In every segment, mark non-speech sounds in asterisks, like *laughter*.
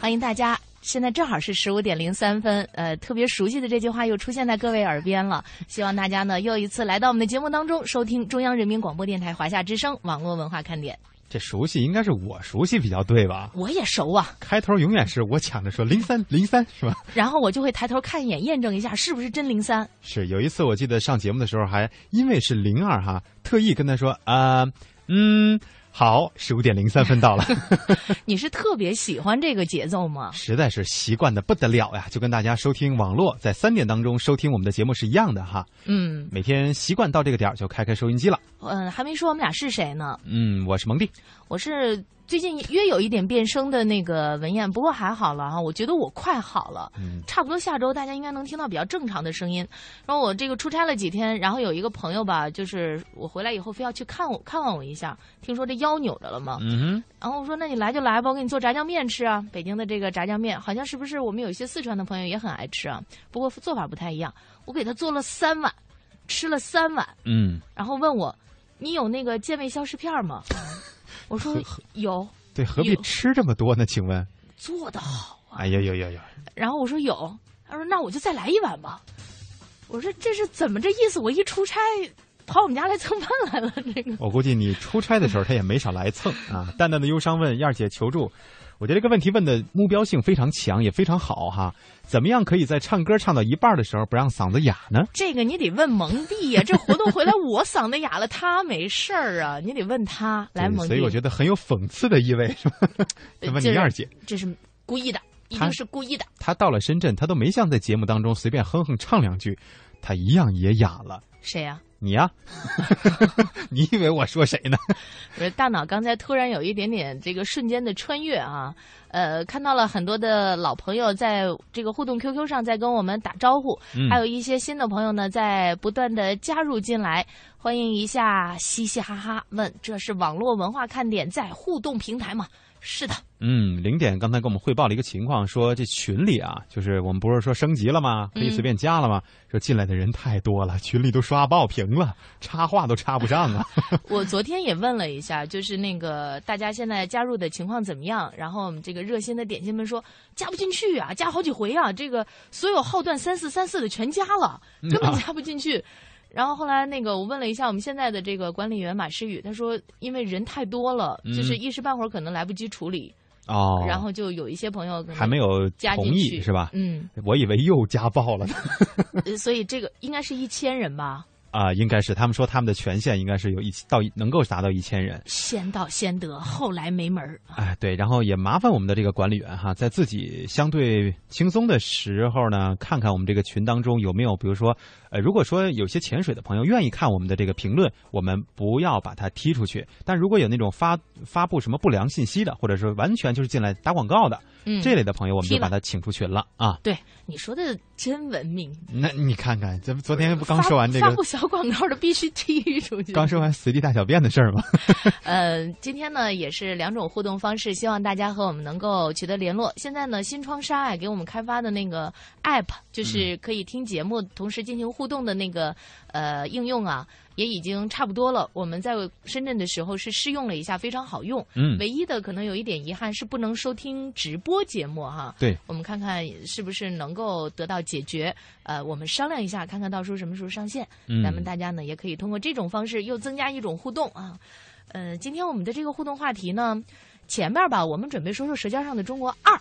欢迎大家。现在正好是十五点零三分，呃，特别熟悉的这句话又出现在各位耳边了。希望大家呢又一次来到我们的节目当中，收听中央人民广播电台华夏之声网络文化看点。这熟悉应该是我熟悉比较对吧？我也熟啊。开头永远是我抢着说零三零三是吧？*laughs* 然后我就会抬头看一眼，验证一下是不是真零三。是有一次我记得上节目的时候，还因为是零二哈，特意跟他说啊，嗯。好，十五点零三分到了。*laughs* 你是特别喜欢这个节奏吗？*laughs* 实在是习惯的不得了呀，就跟大家收听网络在三点当中收听我们的节目是一样的哈。嗯，每天习惯到这个点儿就开开收音机了。嗯，还没说我们俩是谁呢。嗯，我是蒙蒂，我是。最近约有一点变声的那个文燕，不过还好了哈，我觉得我快好了，差不多下周大家应该能听到比较正常的声音。然后我这个出差了几天，然后有一个朋友吧，就是我回来以后非要去看我看望我一下，听说这腰扭着了嘛，嗯然后我说那你来就来吧，我给你做炸酱面吃啊，北京的这个炸酱面，好像是不是我们有一些四川的朋友也很爱吃啊？不过做法不太一样，我给他做了三碗，吃了三碗，嗯，然后问我你有那个健胃消食片吗？*laughs* 我说有，对，何必吃这么多呢？请问做的好啊！哎呀呀呀呀！然后我说有，他说那我就再来一碗吧。我说这是怎么这意思？我一出差跑我们家来蹭饭来了。这个我估计你出差的时候他也没少来蹭啊。淡淡的忧伤问燕儿姐求助。我觉得这个问题问的目标性非常强，也非常好哈。怎么样可以在唱歌唱到一半的时候不让嗓子哑呢？这个你得问蒙蒂呀。这活动回来我嗓子哑了，他没事儿啊。你得问他来蒙蒂。所以我觉得很有讽刺的意味，是吧？*laughs* 问你二姐，这是故意的，一定是故意的。他到了深圳，他都没像在节目当中随便哼哼唱两句，他一样也哑了。谁呀？你呀，*laughs* 你以为我说谁呢？大脑刚才突然有一点点这个瞬间的穿越啊，呃，看到了很多的老朋友在这个互动 QQ 上在跟我们打招呼，还有一些新的朋友呢在不断的加入进来，欢迎一下，嘻嘻哈哈问，这是网络文化看点在互动平台吗？是的。嗯，零点刚才跟我们汇报了一个情况，说这群里啊，就是我们不是说升级了吗？可以随便加了吗？说进来的人太多了，群里都刷爆屏了，插话都插不上啊。*laughs* 我昨天也问了一下，就是那个大家现在加入的情况怎么样？然后我们这个热心的点心们说加不进去啊，加好几回啊，这个所有号段三四三四的全加了，根本加不进去。然后后来那个我问了一下我们现在的这个管理员马诗雨，他说因为人太多了，就是一时半会儿可能来不及处理。哦，然后就有一些朋友还没有同意是吧？嗯，我以为又家暴了呢。所以这个应该是一千人吧？啊，应该是他们说他们的权限应该是有一到能够达到一千人。先到先得，后来没门儿。哎，对，然后也麻烦我们的这个管理员哈，在自己相对轻松的时候呢，看看我们这个群当中有没有，比如说。呃，如果说有些潜水的朋友愿意看我们的这个评论，我们不要把它踢出去。但如果有那种发发布什么不良信息的，或者说完全就是进来打广告的，嗯，这类的朋友，我们就把他请出群了啊。对，你说的真文明。那你看看，咱们昨天不刚说完这个发布小广告的必须踢出去。刚说完随地大小便的事儿吗？*laughs* 呃，今天呢也是两种互动方式，希望大家和我们能够取得联络。现在呢，新窗纱哎给我们开发的那个 app，就是可以听节目同时进行。互动的那个呃应用啊，也已经差不多了。我们在深圳的时候是试用了一下，非常好用。嗯，唯一的可能有一点遗憾是不能收听直播节目哈。对，我们看看是不是能够得到解决。呃，我们商量一下，看看到时候什么时候上线。嗯，咱们大家呢也可以通过这种方式又增加一种互动啊。呃，今天我们的这个互动话题呢，前面吧我们准备说说《舌尖上的中国二》，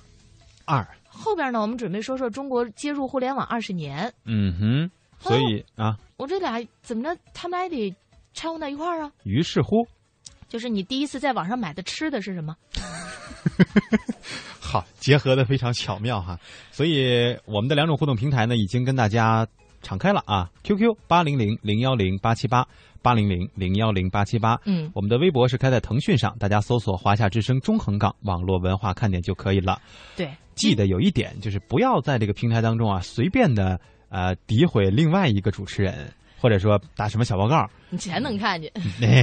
二后边呢我们准备说说中国接入互联网二十年。嗯哼。所以啊，我这俩怎么着，他们还得掺和到一块儿啊？于是乎，就是你第一次在网上买的吃的是什么？*laughs* 好，结合的非常巧妙哈。所以我们的两种互动平台呢，已经跟大家敞开了啊。QQ 八零零零幺零八七八八零零零幺零八七八。嗯，我们的微博是开在腾讯上，大家搜索“华夏之声”中横岗网络文化看点就可以了。对，记得有一点就是不要在这个平台当中啊随便的。呃，诋毁另外一个主持人，或者说打什么小报告，你全能看见。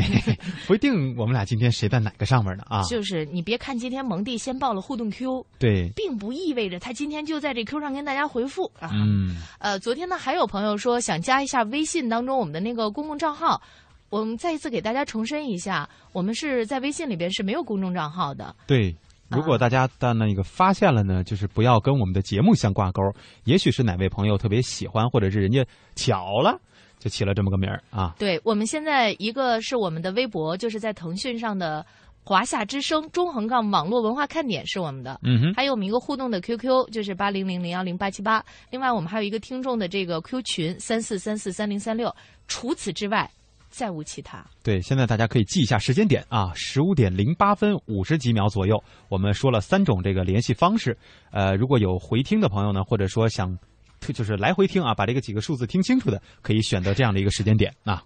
*laughs* 不一定我们俩今天谁在哪个上面呢啊？就是你别看今天蒙蒂先报了互动 Q，对，并不意味着他今天就在这 Q 上跟大家回复啊。嗯。呃，昨天呢还有朋友说想加一下微信当中我们的那个公共账号，我们再一次给大家重申一下，我们是在微信里边是没有公众账号的。对。如果大家的那个发现了呢，就是不要跟我们的节目相挂钩，也许是哪位朋友特别喜欢，或者是人家巧了。就起了这么个名儿啊！对我们现在一个是我们的微博，就是在腾讯上的“华夏之声”中横杠网络文化看点是我们的，嗯哼，还有我们一个互动的 QQ，就是八零零零幺零八七八。另外，我们还有一个听众的这个 Q 群三四三四三零三六。除此之外，再无其他。对，现在大家可以记一下时间点啊，十五点零八分五十几秒左右，我们说了三种这个联系方式。呃，如果有回听的朋友呢，或者说想。就是来回听啊，把这个几个数字听清楚的，可以选择这样的一个时间点啊。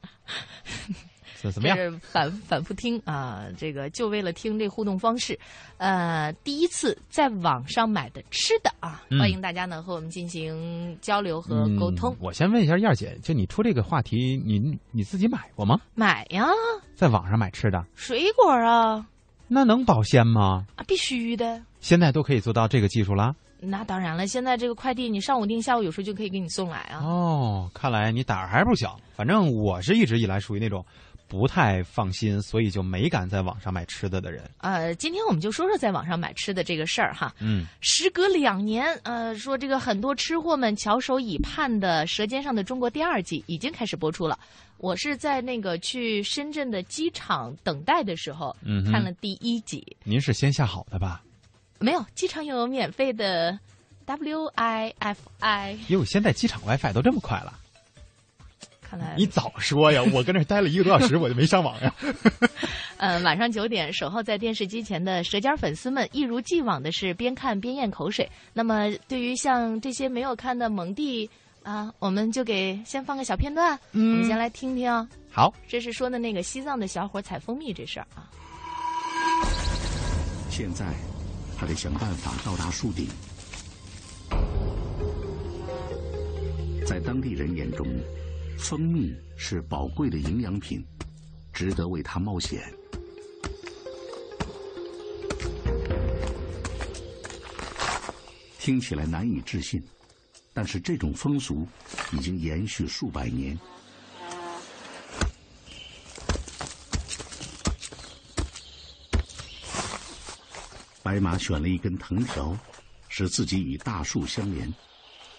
*laughs* 怎怎么样？反反复听啊，这个就为了听这互动方式。呃，第一次在网上买的吃的啊，欢迎大家呢和我们进行交流和沟通。我先问一下燕儿姐，就你出这个话题，你你自己买过吗？买呀，在网上买吃的，水果啊，那能保鲜吗？啊，必须的。现在都可以做到这个技术了。那当然了，现在这个快递你上午订，下午有时候就可以给你送来啊。哦，看来你胆儿还不小。反正我是一直以来属于那种不太放心，所以就没敢在网上买吃的的人。呃，今天我们就说说在网上买吃的这个事儿哈。嗯。时隔两年，呃，说这个很多吃货们翘首以盼的《舌尖上的中国》第二季已经开始播出了。我是在那个去深圳的机场等待的时候，嗯，看了第一集。您是先下好的吧？没有，机场有免费的 WiFi。哟，现在机场 WiFi 都这么快了？看来你早说呀！我跟那待了一个多小时，我就没上网呀。*laughs* 呃，晚上九点，守候在电视机前的舌尖粉丝们，一如既往的是边看边咽口水。那么，对于像这些没有看的蒙蒂啊，我们就给先放个小片段，我们先来听听。好，这是说的那个西藏的小伙采蜂蜜这事儿啊。现在。他得想办法到达树顶。在当地人眼中，蜂蜜是宝贵的营养品，值得为它冒险。听起来难以置信，但是这种风俗已经延续数百年。白马选了一根藤条，使自己与大树相连。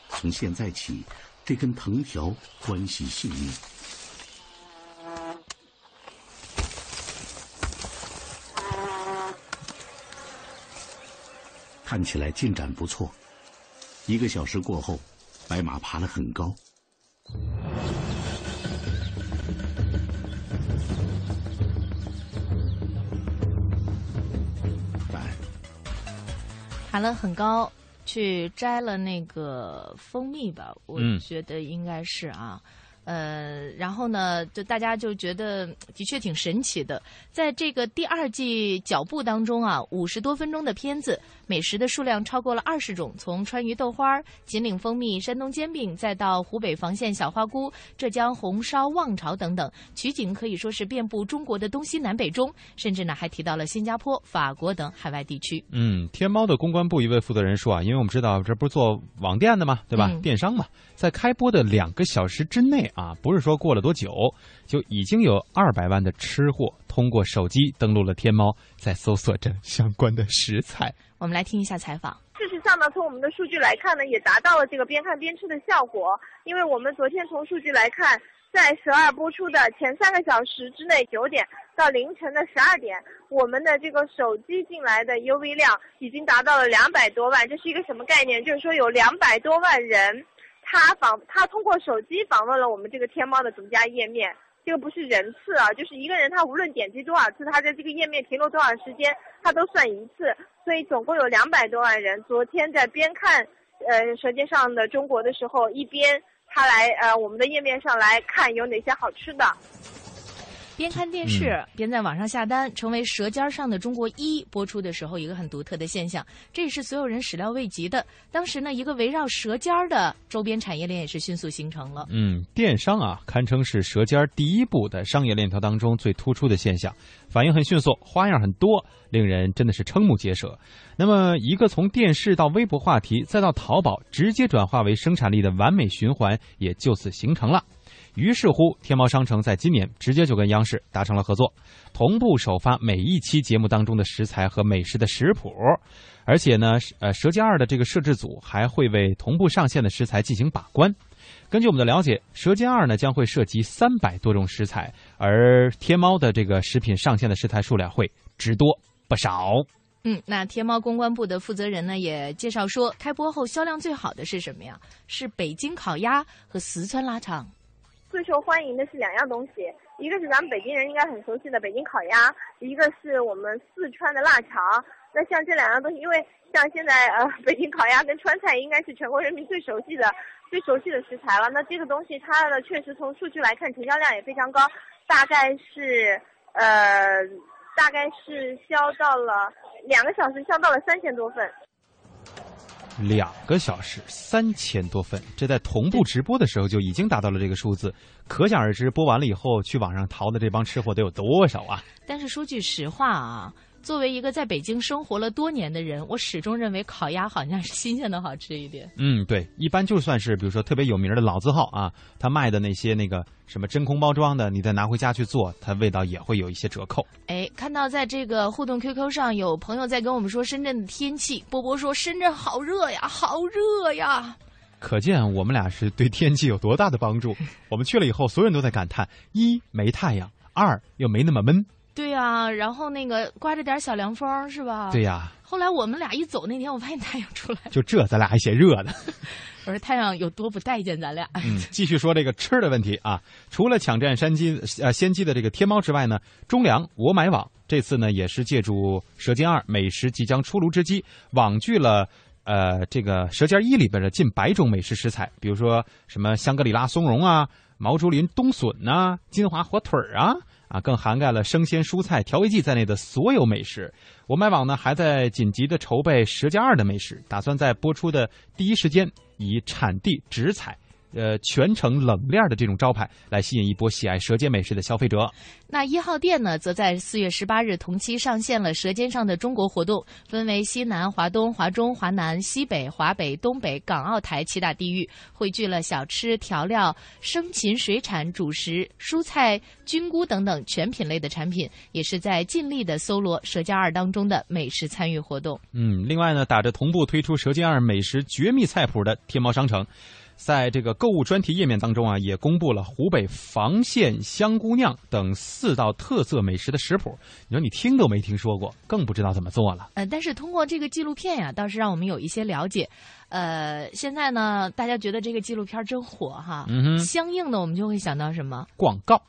从现在起，这根藤条关系性命。看起来进展不错。一个小时过后，白马爬了很高。爬了很高，去摘了那个蜂蜜吧，我觉得应该是啊。呃，然后呢，就大家就觉得 *tsk* 的确挺神奇的。在这个第二季脚步当中啊，五十多分钟的片子，美食的数量超过了二十种，从川渝豆花、锦岭蜂蜜、山东煎饼，再到湖北房县小花菇、浙江红烧旺潮等等，取景可以说是遍布中国的东西南北中，甚至呢还提到了新加坡、法国等海外地区。嗯，天猫的公关部一位负责人说啊，因为我们知道这不是做网店的嘛，对吧？电商嘛，在开播的两个小时之内。啊，不是说过了多久，就已经有二百万的吃货通过手机登录了天猫，在搜索着相关的食材。我们来听一下采访。事实上呢，从我们的数据来看呢，也达到了这个边看边吃的效果。因为我们昨天从数据来看，在十二播出的前三个小时之内，九点到凌晨的十二点，我们的这个手机进来的 UV 量已经达到了两百多万。这是一个什么概念？就是说有两百多万人。他访他通过手机访问了我们这个天猫的独家页面，这个不是人次啊，就是一个人他无论点击多少次，他在这个页面停留多长时间，他都算一次，所以总共有两百多万人。昨天在边看呃《舌尖上的中国》的时候，一边他来呃我们的页面上来看有哪些好吃的。边看电视边在网上下单，成为《舌尖上的中国一》播出的时候一个很独特的现象，这也是所有人始料未及的。当时呢，一个围绕舌尖的周边产业链也是迅速形成了。嗯，电商啊，堪称是舌尖第一步的商业链条当中最突出的现象，反应很迅速，花样很多，令人真的是瞠目结舌。那么，一个从电视到微博话题，再到淘宝，直接转化为生产力的完美循环，也就此形成了。于是乎，天猫商城在今年直接就跟央视达成了合作，同步首发每一期节目当中的食材和美食的食谱，而且呢，呃，《舌尖二》的这个摄制组还会为同步上线的食材进行把关。根据我们的了解，《舌尖二》呢将会涉及三百多种食材，而天猫的这个食品上线的食材数量会只多不少。嗯，那天猫公关部的负责人呢也介绍说，开播后销量最好的是什么呀？是北京烤鸭和四川腊肠。最受欢迎的是两样东西，一个是咱们北京人应该很熟悉的北京烤鸭，一个是我们四川的腊肠。那像这两样东西，因为像现在呃，*laughs* 北京烤鸭跟川菜应该是全国人民最熟悉的、最熟悉的食材了。那这个东西它的确实从数据来看，成交量也非常高，大概是呃。大概是销到了两个小时，销到了三千多份。两个小时三千多份，这在同步直播的时候就已经达到了这个数字，可想而知，播完了以后去网上淘的这帮吃货得有多少啊！但是说句实话啊。作为一个在北京生活了多年的人，我始终认为烤鸭好像是新鲜的好吃一点。嗯，对，一般就算是比如说特别有名的老字号啊，他卖的那些那个什么真空包装的，你再拿回家去做，它味道也会有一些折扣。哎，看到在这个互动 QQ 上有朋友在跟我们说深圳的天气，波波说深圳好热呀，好热呀，可见我们俩是对天气有多大的帮助。我们去了以后，所有人都在感叹：一没太阳，二又没那么闷。对呀，然后那个刮着点小凉风，是吧？对呀。后来我们俩一走那天，我发现太阳出来了。就这，咱俩还嫌热呢。*laughs* 我说太阳有多不待见咱俩。嗯，继续说这个吃的问题啊。除了抢占山鸡呃先机的这个天猫之外呢，中粮我买网这次呢也是借助《舌尖二》美食即将出炉之机，网聚了呃这个《舌尖一》里边的近百种美食食材，比如说什么香格里拉松茸啊、毛竹林冬笋呐、金华火腿儿啊。啊，更涵盖了生鲜蔬菜、调味剂在内的所有美食。我买网呢还在紧急的筹备《十加二》的美食，打算在播出的第一时间以产地直采。呃，全程冷链的这种招牌，来吸引一波喜爱舌尖美食的消费者。那一号店呢，则在四月十八日同期上线了《舌尖上的中国》活动，分为西南、华东、华中、华南、西北、华北、东北、港澳台七大地域，汇聚了小吃、调料、生禽、水产、主食、蔬菜、菌菇等等全品类的产品，也是在尽力的搜罗《舌尖二》当中的美食参与活动。嗯，另外呢，打着同步推出《舌尖二》美食绝密菜谱的天猫商城。在这个购物专题页面当中啊，也公布了湖北房县香菇酿等四道特色美食的食谱。你说你听都没听说过，更不知道怎么做了。呃，但是通过这个纪录片呀，倒是让我们有一些了解。呃，现在呢，大家觉得这个纪录片真火哈。相应的，我们就会想到什么？广告。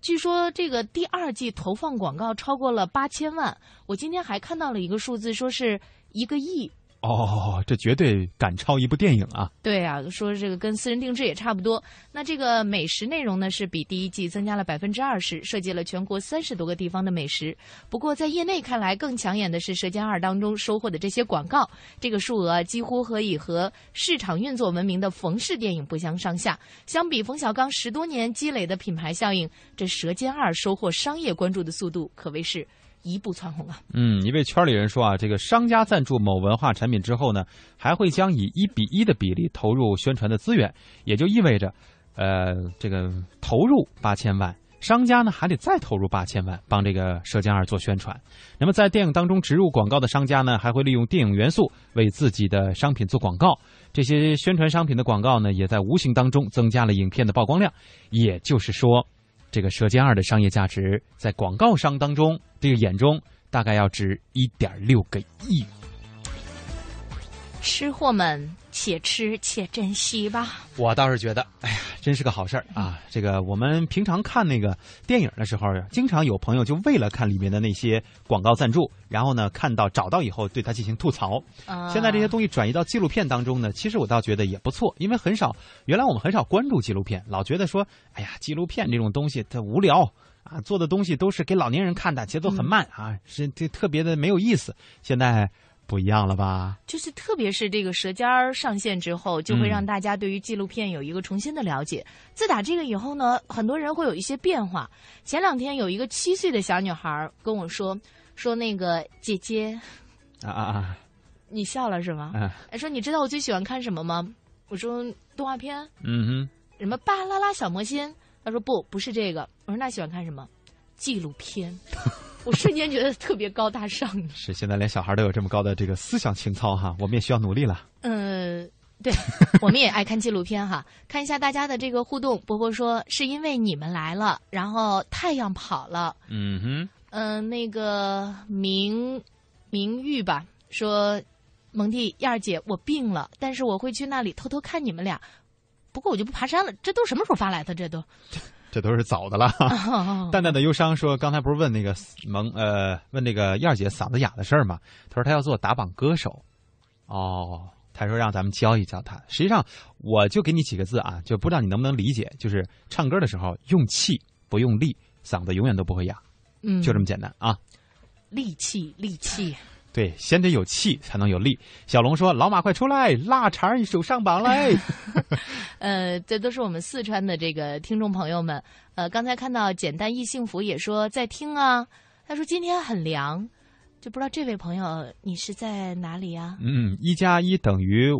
据说这个第二季投放广告超过了八千万。我今天还看到了一个数字，说是一个亿。哦，这绝对赶超一部电影啊！对啊，说这个跟私人定制也差不多。那这个美食内容呢，是比第一季增加了百分之二十，涉及了全国三十多个地方的美食。不过在业内看来，更抢眼的是《舌尖二》当中收获的这些广告，这个数额几乎可以和市场运作闻名的冯氏电影不相上下。相比冯小刚十多年积累的品牌效应，这《舌尖二》收获商业关注的速度可谓是。一步窜红啊！嗯，一位圈里人说啊，这个商家赞助某文化产品之后呢，还会将以一比一的比例投入宣传的资源，也就意味着，呃，这个投入八千万，商家呢还得再投入八千万帮这个《舌尖二》做宣传。那么在电影当中植入广告的商家呢，还会利用电影元素为自己的商品做广告。这些宣传商品的广告呢，也在无形当中增加了影片的曝光量。也就是说。这个《舌尖二》的商业价值，在广告商当中这个眼中，大概要值一点六个亿。吃货们。且吃且珍惜吧。我倒是觉得，哎呀，真是个好事儿啊！这个我们平常看那个电影的时候，经常有朋友就为了看里面的那些广告赞助，然后呢，看到找到以后对他进行吐槽。现在这些东西转移到纪录片当中呢，其实我倒觉得也不错，因为很少，原来我们很少关注纪录片，老觉得说，哎呀，纪录片这种东西它无聊啊，做的东西都是给老年人看的，节奏很慢啊，是这特别的没有意思。现在。不一样了吧？就是特别是这个《舌尖儿》上线之后，就会让大家对于纪录片有一个重新的了解。自打这个以后呢，很多人会有一些变化。前两天有一个七岁的小女孩跟我说：“说那个姐姐，啊啊啊，你笑了是吗？哎，说你知道我最喜欢看什么吗？我说动画片。嗯哼，什么巴啦啦小魔仙？他说不，不是这个。我说那喜欢看什么？纪录片。*laughs* 我瞬间觉得特别高大上。是，现在连小孩都有这么高的这个思想情操哈，我们也需要努力了。嗯，对，我们也爱看纪录片哈。看一下大家的这个互动，波波说是因为你们来了，然后太阳跑了。嗯哼。嗯，那个明明玉吧说，蒙蒂燕儿姐，我病了，但是我会去那里偷偷看你们俩。不过我就不爬山了。这都什么时候发来的？这都。这都是早的了。*laughs* 淡淡的忧伤说：“刚才不是问那个蒙呃问那个燕儿姐嗓子哑的事儿吗？他说他要做打榜歌手。哦，他说让咱们教一教他。实际上，我就给你几个字啊，就不知道你能不能理解，就是唱歌的时候用气不用力，嗓子永远都不会哑。嗯，就这么简单啊。力气，力气。对，先得有气才能有力。小龙说：“老马快出来，腊肠一手上榜嘞。*laughs* ”呃，这都是我们四川的这个听众朋友们。呃，刚才看到简单易幸福也说在听啊。他说今天很凉，就不知道这位朋友你是在哪里呀？嗯，一加一等于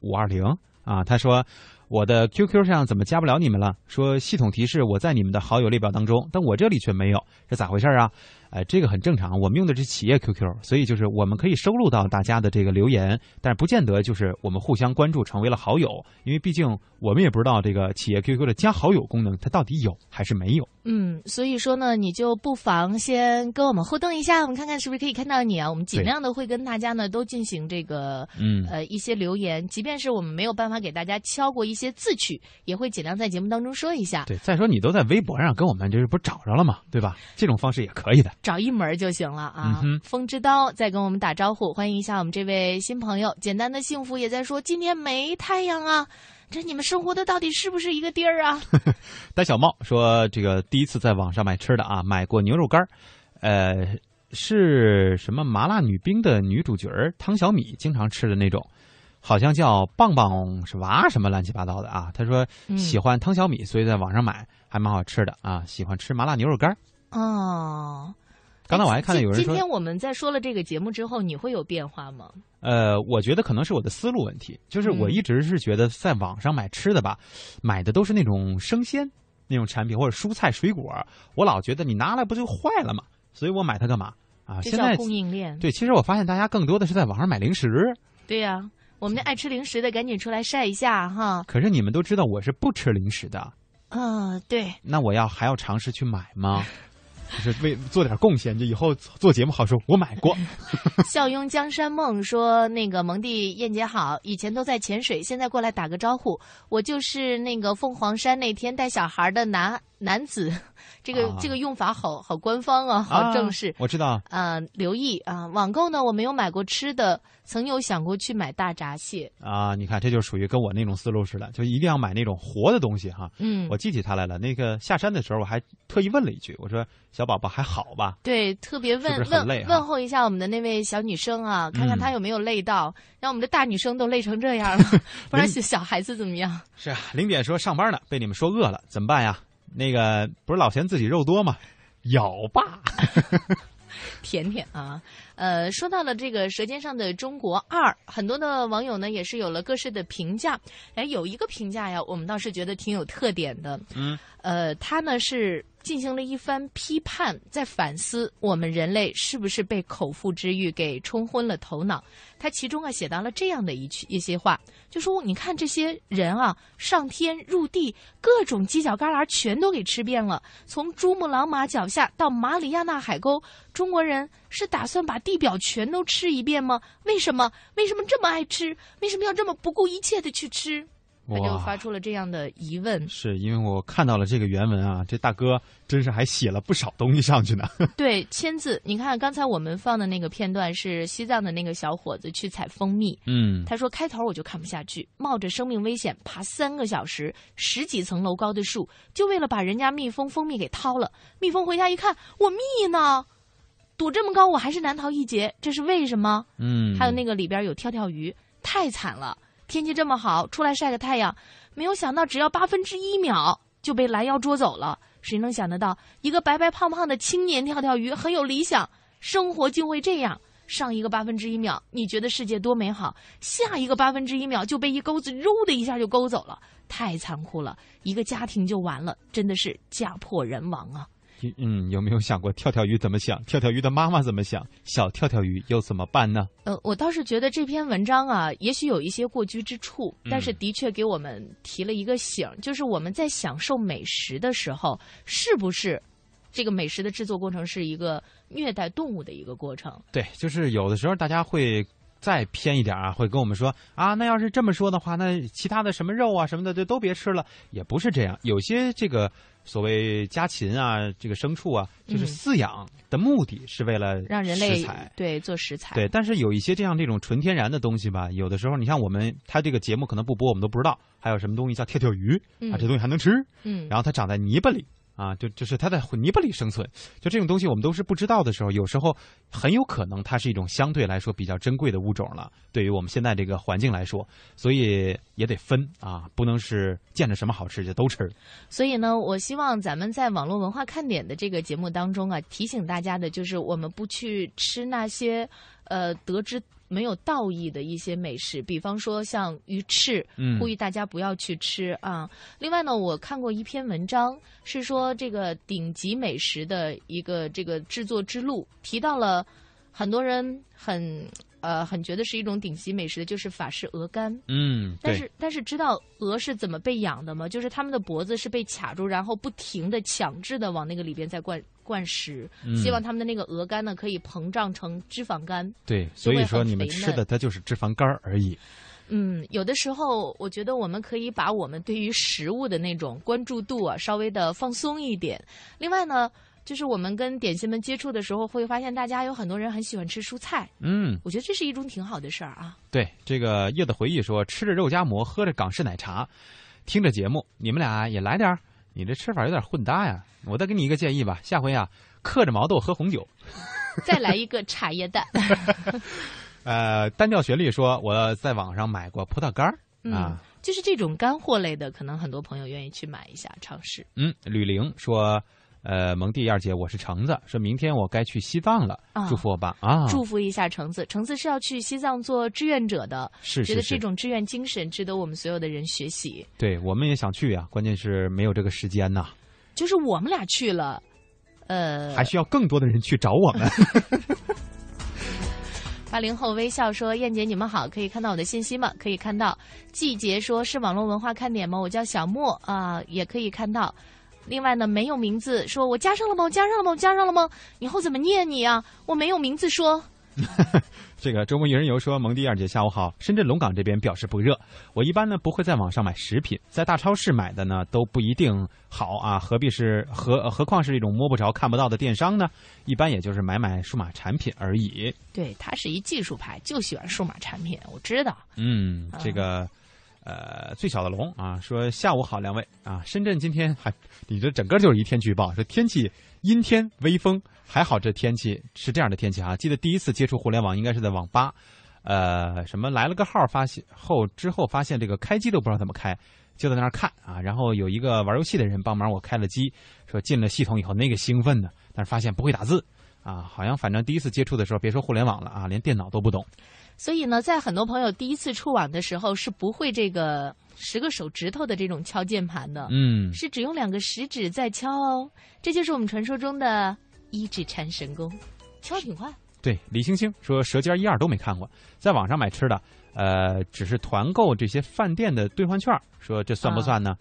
五二零啊。他说我的 QQ 上怎么加不了你们了？说系统提示我在你们的好友列表当中，但我这里却没有，这咋回事啊？哎，这个很正常。我们用的是企业 QQ，所以就是我们可以收录到大家的这个留言，但是不见得就是我们互相关注成为了好友，因为毕竟我们也不知道这个企业 QQ 的加好友功能它到底有还是没有。嗯，所以说呢，你就不妨先跟我们互动一下，我们看看是不是可以看到你啊。我们尽量的会跟大家呢都进行这个嗯呃一些留言，即便是我们没有办法给大家敲过一些字曲，也会尽量在节目当中说一下。对，再说你都在微博上跟我们就是不找着了嘛，对吧？这种方式也可以的。找一门就行了啊！嗯、风之刀在跟我们打招呼，欢迎一下我们这位新朋友。简单的幸福也在说，今天没太阳啊，这你们生活的到底是不是一个地儿啊？*laughs* 戴小猫说，这个第一次在网上买吃的啊，买过牛肉干呃，是什么麻辣女兵的女主角汤小米经常吃的那种，好像叫棒棒是娃什么乱七八糟的啊。他说喜欢汤小米，所以在网上买，还蛮好吃的啊。喜欢吃麻辣牛肉干哦。刚才我还看到有人说，今天我们在说了这个节目之后，你会有变化吗？呃，我觉得可能是我的思路问题，就是我一直是觉得在网上买吃的吧，买的都是那种生鲜那种产品或者蔬菜水果，我老觉得你拿来不就坏了吗？所以我买它干嘛啊？现在供应链对，其实我发现大家更多的是在网上买零食。对呀，我们那爱吃零食的赶紧出来晒一下哈。可是你们都知道我是不吃零食的。嗯，对。那我要还要尝试去买吗？就是为做点贡献，就以后做节目好说。我买过。*laughs* 笑拥江山梦说：“那个蒙蒂燕姐好，以前都在潜水，现在过来打个招呼。我就是那个凤凰山那天带小孩的男男子，*laughs* 这个、啊、这个用法好好官方啊，好正式。啊、我知道。啊、呃，留意啊，网购呢我没有买过吃的，曾有想过去买大闸蟹。啊，你看这就属于跟我那种思路似的，就一定要买那种活的东西哈。嗯，我记起他来了。那个下山的时候，我还特意问了一句，我说。”小宝宝还好吧？对，特别问问问候一下我们的那位小女生啊，看看她有没有累到，嗯、让我们的大女生都累成这样了，*laughs* 不知道小孩子怎么样？是啊，零点说上班呢，被你们说饿了，怎么办呀？那个不是老嫌自己肉多吗？咬吧。*laughs* 甜甜啊，呃，说到了这个《舌尖上的中国二》，很多的网友呢也是有了各式的评价。哎，有一个评价呀，我们倒是觉得挺有特点的。嗯，呃，他呢是进行了一番批判，在反思我们人类是不是被口腹之欲给冲昏了头脑。他其中啊写到了这样的一句一些话，就说你看这些人啊，上天入地，各种犄角旮旯全都给吃遍了，从珠穆朗玛脚下到马里亚纳海沟，中国人是打算把地表全都吃一遍吗？为什么？为什么这么爱吃？为什么要这么不顾一切的去吃？他就发出了这样的疑问。是因为我看到了这个原文啊，这大哥真是还写了不少东西上去呢。*laughs* 对，签字。你看刚才我们放的那个片段是西藏的那个小伙子去采蜂蜜。嗯，他说开头我就看不下去，冒着生命危险爬三个小时，十几层楼高的树，就为了把人家蜜蜂蜂蜜给掏了。蜜蜂回家一看，我蜜呢？躲这么高，我还是难逃一劫，这是为什么？嗯，还有那个里边有跳跳鱼，太惨了。天气这么好，出来晒个太阳，没有想到只要八分之一秒就被拦腰捉走了。谁能想得到，一个白白胖胖的青年跳跳鱼很有理想，生活竟会这样？上一个八分之一秒，你觉得世界多美好，下一个八分之一秒就被一钩子揉的一下就勾走了，太残酷了，一个家庭就完了，真的是家破人亡啊！嗯，有没有想过跳跳鱼怎么想？跳跳鱼的妈妈怎么想？小跳跳鱼又怎么办呢？呃，我倒是觉得这篇文章啊，也许有一些过居之处，但是的确给我们提了一个醒，就是我们在享受美食的时候，是不是这个美食的制作过程是一个虐待动物的一个过程？对，就是有的时候大家会。再偏一点啊，会跟我们说啊，那要是这么说的话，那其他的什么肉啊什么的就都别吃了。也不是这样，有些这个所谓家禽啊，这个牲畜啊，就是饲养的目的是为了让人类对做食材。对，但是有一些这样这种纯天然的东西吧，有的时候你像我们，它这个节目可能不播，我们都不知道。还有什么东西叫跳跳鱼啊，这东西还能吃。嗯，然后它长在泥巴里。啊，就就是它在泥巴里生存，就这种东西我们都是不知道的时候，有时候很有可能它是一种相对来说比较珍贵的物种了。对于我们现在这个环境来说，所以也得分啊，不能是见着什么好吃就都吃。所以呢，我希望咱们在网络文化看点的这个节目当中啊，提醒大家的就是我们不去吃那些呃得知。没有道义的一些美食，比方说像鱼翅，呼吁大家不要去吃啊。另外呢，我看过一篇文章，是说这个顶级美食的一个这个制作之路，提到了很多人很。呃，很觉得是一种顶级美食的，就是法式鹅肝。嗯，但是但是知道鹅是怎么被养的吗？就是它们的脖子是被卡住，然后不停的强制的往那个里边再灌灌食，希望他们的那个鹅肝呢可以膨胀成脂肪肝。对，所以说你们吃的它就是脂肪肝而已。嗯，有的时候我觉得我们可以把我们对于食物的那种关注度啊稍微的放松一点。另外呢。就是我们跟点心们接触的时候，会发现大家有很多人很喜欢吃蔬菜。嗯，我觉得这是一种挺好的事儿啊。对，这个叶子回忆说，吃着肉夹馍，喝着港式奶茶，听着节目，你们俩也来点儿。你这吃法有点混搭呀。我再给你一个建议吧，下回啊，嗑着毛豆喝红酒。*laughs* 再来一个茶叶蛋。*laughs* 呃，单调旋律说，我在网上买过葡萄干儿啊，就是这种干货类的，可能很多朋友愿意去买一下尝试。嗯，吕玲说。呃，蒙蒂二姐，我是橙子，说明天我该去西藏了，祝福我吧啊！祝福一下橙子，橙子是要去西藏做志愿者的，是觉得这种志愿精神值得我们所有的人学习。对，我们也想去呀，关键是没有这个时间呐。就是我们俩去了，呃，还需要更多的人去找我们。*laughs* 八零后微笑说：“燕姐，你们好，可以看到我的信息吗？可以看到。季节说是网络文化看点吗？我叫小莫啊，也可以看到。”另外呢，没有名字，说我加上了吗？我加上了吗？我加上了吗？以后怎么念你啊？我没有名字说。*laughs* 这个周末一人游说蒙迪二姐下午好，深圳龙岗这边表示不热。我一般呢不会在网上买食品，在大超市买的呢都不一定好啊，何必是何何况是一种摸不着看不到的电商呢？一般也就是买买数码产品而已。对他是一技术派，就喜欢数码产品，我知道。嗯，这个。呃，最小的龙啊，说下午好，两位啊，深圳今天还，你这整个就是一天预报，说天气阴天微风，还好这天气是这样的天气啊。记得第一次接触互联网应该是在网吧，呃，什么来了个号，发现后之后发现这个开机都不知道怎么开，就在那儿看啊，然后有一个玩游戏的人帮忙我开了机，说进了系统以后那个兴奋呢，但是发现不会打字啊，好像反正第一次接触的时候，别说互联网了啊，连电脑都不懂。所以呢，在很多朋友第一次触网的时候，是不会这个十个手指头的这种敲键盘的，嗯，是只用两个食指在敲哦。这就是我们传说中的一指禅神功，敲挺快。对，李星星说《舌尖一二》都没看过，在网上买吃的，呃，只是团购这些饭店的兑换券，说这算不算呢？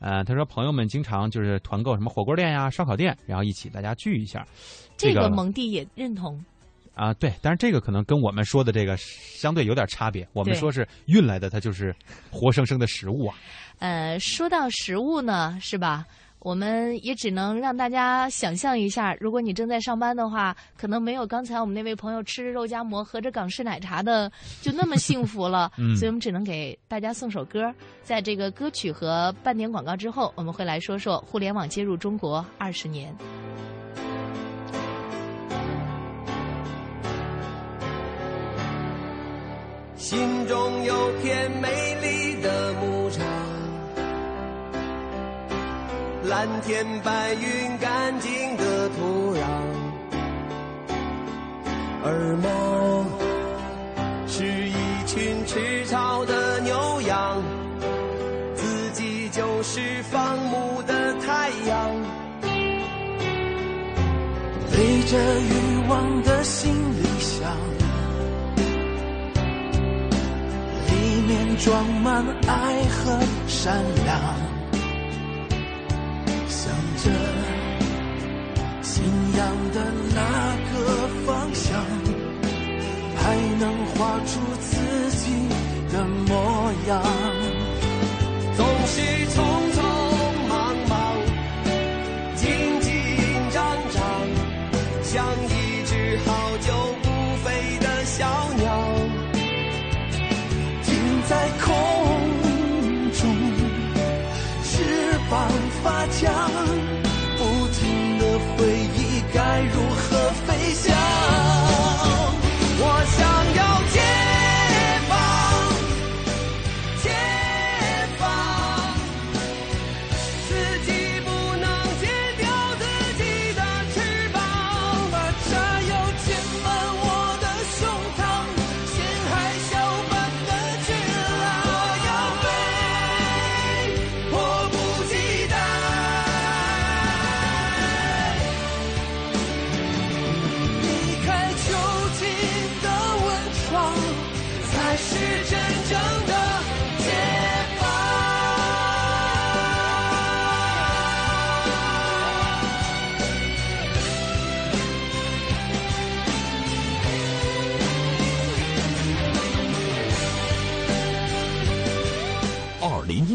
呃，他说朋友们经常就是团购什么火锅店呀、烧烤店，然后一起大家聚一下。这个蒙蒂也认同。啊，对，但是这个可能跟我们说的这个相对有点差别。我们说是运来的，它就是活生生的食物啊。*laughs* 呃，说到食物呢，是吧？我们也只能让大家想象一下，如果你正在上班的话，可能没有刚才我们那位朋友吃着肉夹馍、喝着港式奶茶的就那么幸福了。*laughs* 嗯，所以我们只能给大家送首歌。在这个歌曲和半点广告之后，我们会来说说互联网接入中国二十年。心中有片美丽的牧场，蓝天白云干净的土壤，而梦是一群吃草的牛羊，自己就是放牧的太阳。背着欲望的心装满爱和善良，向着信仰的那个方向，还能画出自己的模样。总是匆匆忙忙，紧紧张张，像一只好久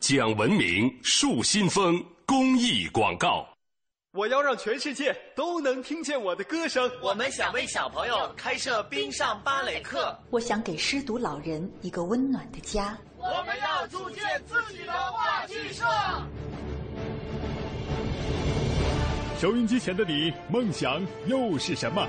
讲文明树新风公益广告。我要让全世界都能听见我的歌声。我们想为小朋友开设冰上芭蕾课。我想给失独老人一个温暖的家。我们要组建自己的话剧社。收音机前的你，梦想又是什么？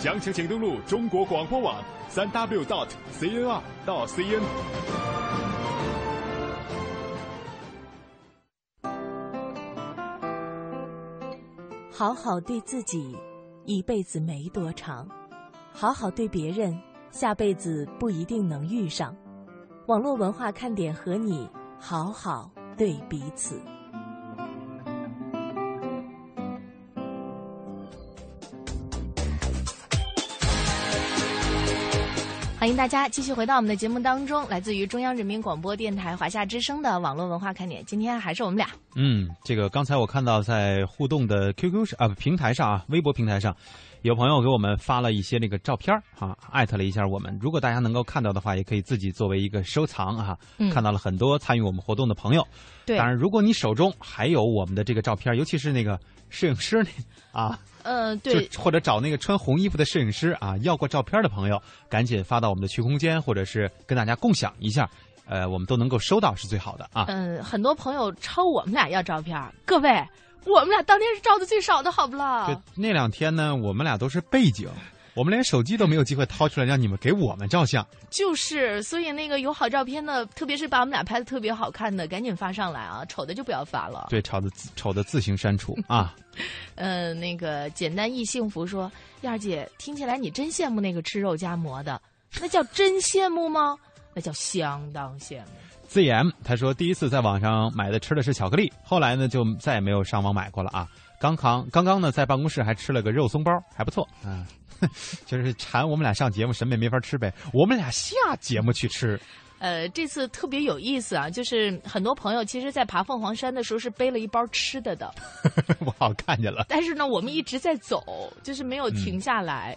详情请登录中国广播网三 w dot cnr 到 cn。好好对自己，一辈子没多长；好好对别人，下辈子不一定能遇上。网络文化看点和你好好对彼此。迎大家继续回到我们的节目当中，来自于中央人民广播电台华夏之声的网络文化看点。今天还是我们俩。嗯，这个刚才我看到在互动的 QQ 上啊平台上啊微博平台上，有朋友给我们发了一些那个照片儿哈，艾特了一下我们。如果大家能够看到的话，也可以自己作为一个收藏哈。嗯看到了很多参与我们活动的朋友。对当然，如果你手中还有我们的这个照片，尤其是那个摄影师那啊，呃，*laughs* 对，或者找那个穿红衣服的摄影师啊，要过照片的朋友，赶紧发到我们的区空间，或者是跟大家共享一下，呃，我们都能够收到是最好的啊。嗯，很多朋友抄我们俩要照片，各位，我们俩当天是照的最少的，好不啦？就那两天呢，我们俩都是背景，我们连手机都没有机会掏出来让你们给我们照相。就是，所以那个有好照片的，特别是把我们俩拍的特别好看的，赶紧发上来啊！丑的就不要发了。对，丑的丑的自行删除啊。*laughs* 呃，那个简单易幸福说，燕儿姐，听起来你真羡慕那个吃肉夹馍的，那叫真羡慕吗？那叫相当羡慕。ZM 他说第一次在网上买的吃的是巧克力，后来呢就再也没有上网买过了啊。刚刚刚刚呢在办公室还吃了个肉松包，还不错啊。*laughs* 就是馋我们俩上节目，审美没法吃呗，我们俩下节目去吃。呃，这次特别有意思啊，就是很多朋友其实，在爬凤凰山的时候是背了一包吃的的，*laughs* 我好看见了。但是呢，我们一直在走，就是没有嗯停下来。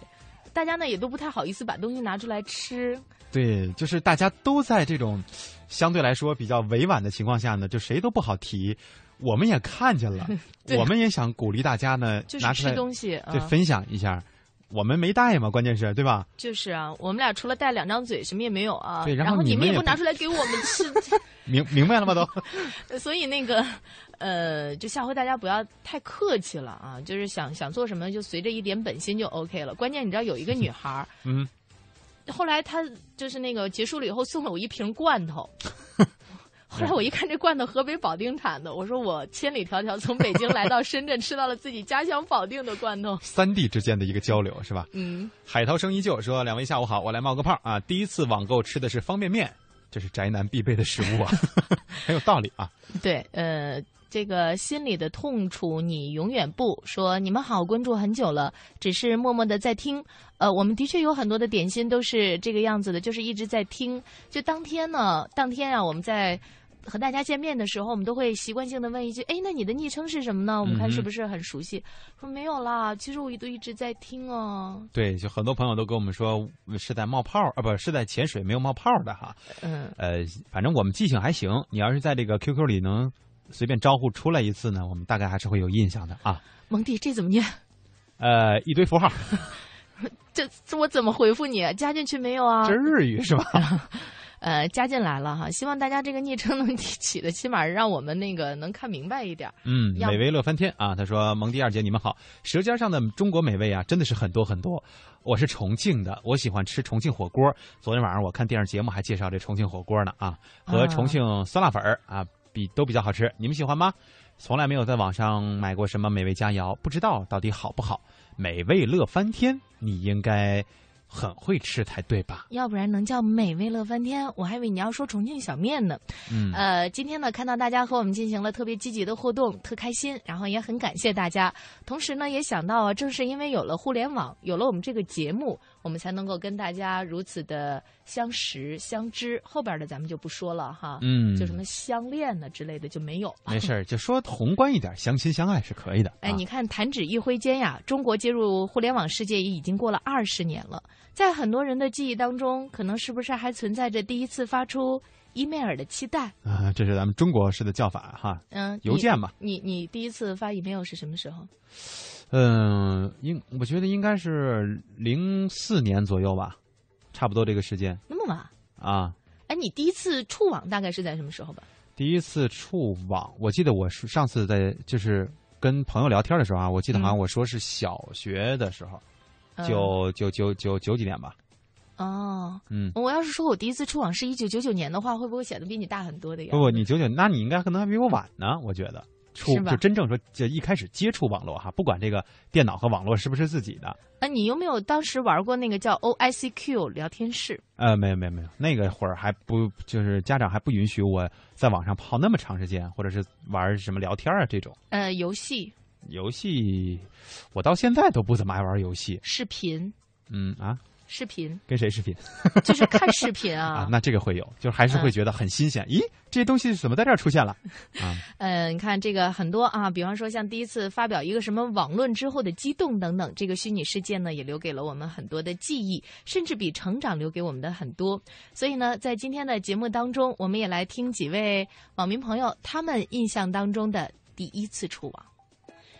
大家呢也都不太好意思把东西拿出来吃。对，就是大家都在这种相对来说比较委婉的情况下呢，就谁都不好提。我们也看见了，*laughs* 我们也想鼓励大家呢，就是拿出来吃东西对，嗯分享一下。我们没带嘛，关键是对吧？就是啊，我们俩除了带两张嘴，什么也没有啊。对然后你们也不拿出来给我们吃，*laughs* 明明白了吗？都。*laughs* 所以那个，呃，就下回大家不要太客气了啊，就是想想做什么就随着一点本心就 OK 了。关键你知道有一个女孩儿，嗯，后来他就是那个结束了以后送了我一瓶罐头。*laughs* 后来我一看这罐头河北保定产的，我说我千里迢迢从北京来到深圳，吃到了自己家乡保定的罐头。*laughs* 三地之间的一个交流是吧？嗯，海涛声依旧说：“两位下午好，我来冒个泡啊！第一次网购吃的是方便面，这是宅男必备的食物啊，*laughs* 很有道理啊。对，呃，这个心里的痛楚你永远不说。你们好，关注很久了，只是默默的在听。呃，我们的确有很多的点心都是这个样子的，就是一直在听。就当天呢，当天啊，我们在。和大家见面的时候，我们都会习惯性的问一句：“哎，那你的昵称是什么呢？我们看是不是很熟悉？”说没有啦，其实我都一直在听哦。对，就很多朋友都跟我们说是在冒泡啊，不是在潜水，没有冒泡的哈。嗯，呃，反正我们记性还行。你要是在这个 QQ 里能随便招呼出来一次呢，我们大概还是会有印象的啊。蒙蒂，这怎么念？呃，一堆符号，*laughs* 这这我怎么回复你？加进去没有啊？这日语是吧？*laughs* 呃，加进来了哈，希望大家这个昵称能起的，起码让我们那个能看明白一点。嗯，美味乐翻天啊！他说：“蒙迪二姐，你们好，舌尖上的中国美味啊，真的是很多很多。我是重庆的，我喜欢吃重庆火锅。昨天晚上我看电视节目还介绍这重庆火锅呢啊，和重庆酸辣粉儿啊比都比较好吃。你们喜欢吗？从来没有在网上买过什么美味佳肴，不知道到底好不好。美味乐翻天，你应该很会吃才对吧？要不然能叫美味乐翻天？我还以为你要说重庆小面呢。嗯，呃，今天呢，看到大家和我们进行了特别积极的互动，特开心，然后也很感谢大家。同时呢，也想到啊，正是因为有了互联网，有了我们这个节目，我们才能够跟大家如此的相识相知。后边的咱们就不说了哈，嗯就什么相恋呢之类的就没有。没事儿，就说宏观一点，相亲相爱是可以的。哎，啊你看，弹指一挥间呀，中国接入互联网世界也已经过了二十年了。在很多人的记忆当中，可能是不是还存在着第一次发出伊梅尔的期待？啊，这是咱们中国式的叫法哈。嗯，邮件嘛。你你你第一次发 email 是什么时候？嗯，应我觉得应该是零四年左右吧，差不多这个时间那么晚？啊。哎，你第一次触网大概是在什么时候吧？第一次触网，我记得我是上次在就是跟朋友聊天的时候啊，我记得好像我说是小学的时候，嗯九九九九九几年吧。哦，嗯，我要是说我第一次触网是一九九九年的话，会不会显得比你大很多的呀？不不，你九九，那你应该可能还比我晚呢，我觉得。触就真正说，就一开始接触网络哈，不管这个电脑和网络是不是自己的，那，你有没有当时玩过那个叫 OICQ 聊天室？呃，没有没有没有，那个会儿还不就是家长还不允许我在网上泡那么长时间，或者是玩什么聊天啊这种。呃，游戏、游戏，我到现在都不怎么爱玩游戏。视频，嗯啊，视频，跟谁视频？*laughs* 就是看视频啊。*laughs* 啊，那这个会有，就是还是会觉得很新鲜。咦，这些东西怎么在这儿出现了？*laughs* 啊，嗯，你看这个很多啊，比方说像第一次发表一个什么网论之后的激动等等，这个虚拟世界呢，也留给了我们很多的记忆，甚至比成长留给我们的很多。所以呢，在今天的节目当中，我们也来听几位网民朋友他们印象当中的第一次触网。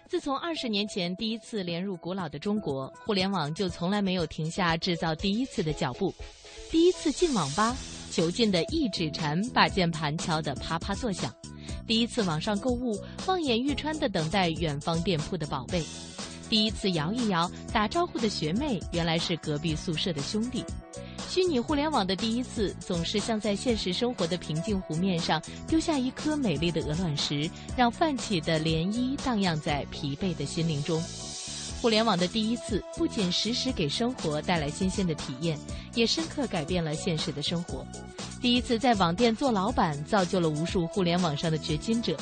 自从二十年前第一次连入古老的中国，互联网就从来没有停下制造第一次的脚步。第一次进网吧，囚禁的一指禅把键盘敲得啪啪作响；第一次网上购物，望眼欲穿地等待远方店铺的宝贝；第一次摇一摇，打招呼的学妹原来是隔壁宿舍的兄弟。虚拟互联网的第一次，总是像在现实生活的平静湖面上丢下一颗美丽的鹅卵石，让泛起的涟漪荡漾在疲惫的心灵中。互联网的第一次，不仅时时给生活带来新鲜的体验，也深刻改变了现实的生活。第一次在网店做老板，造就了无数互联网上的掘金者；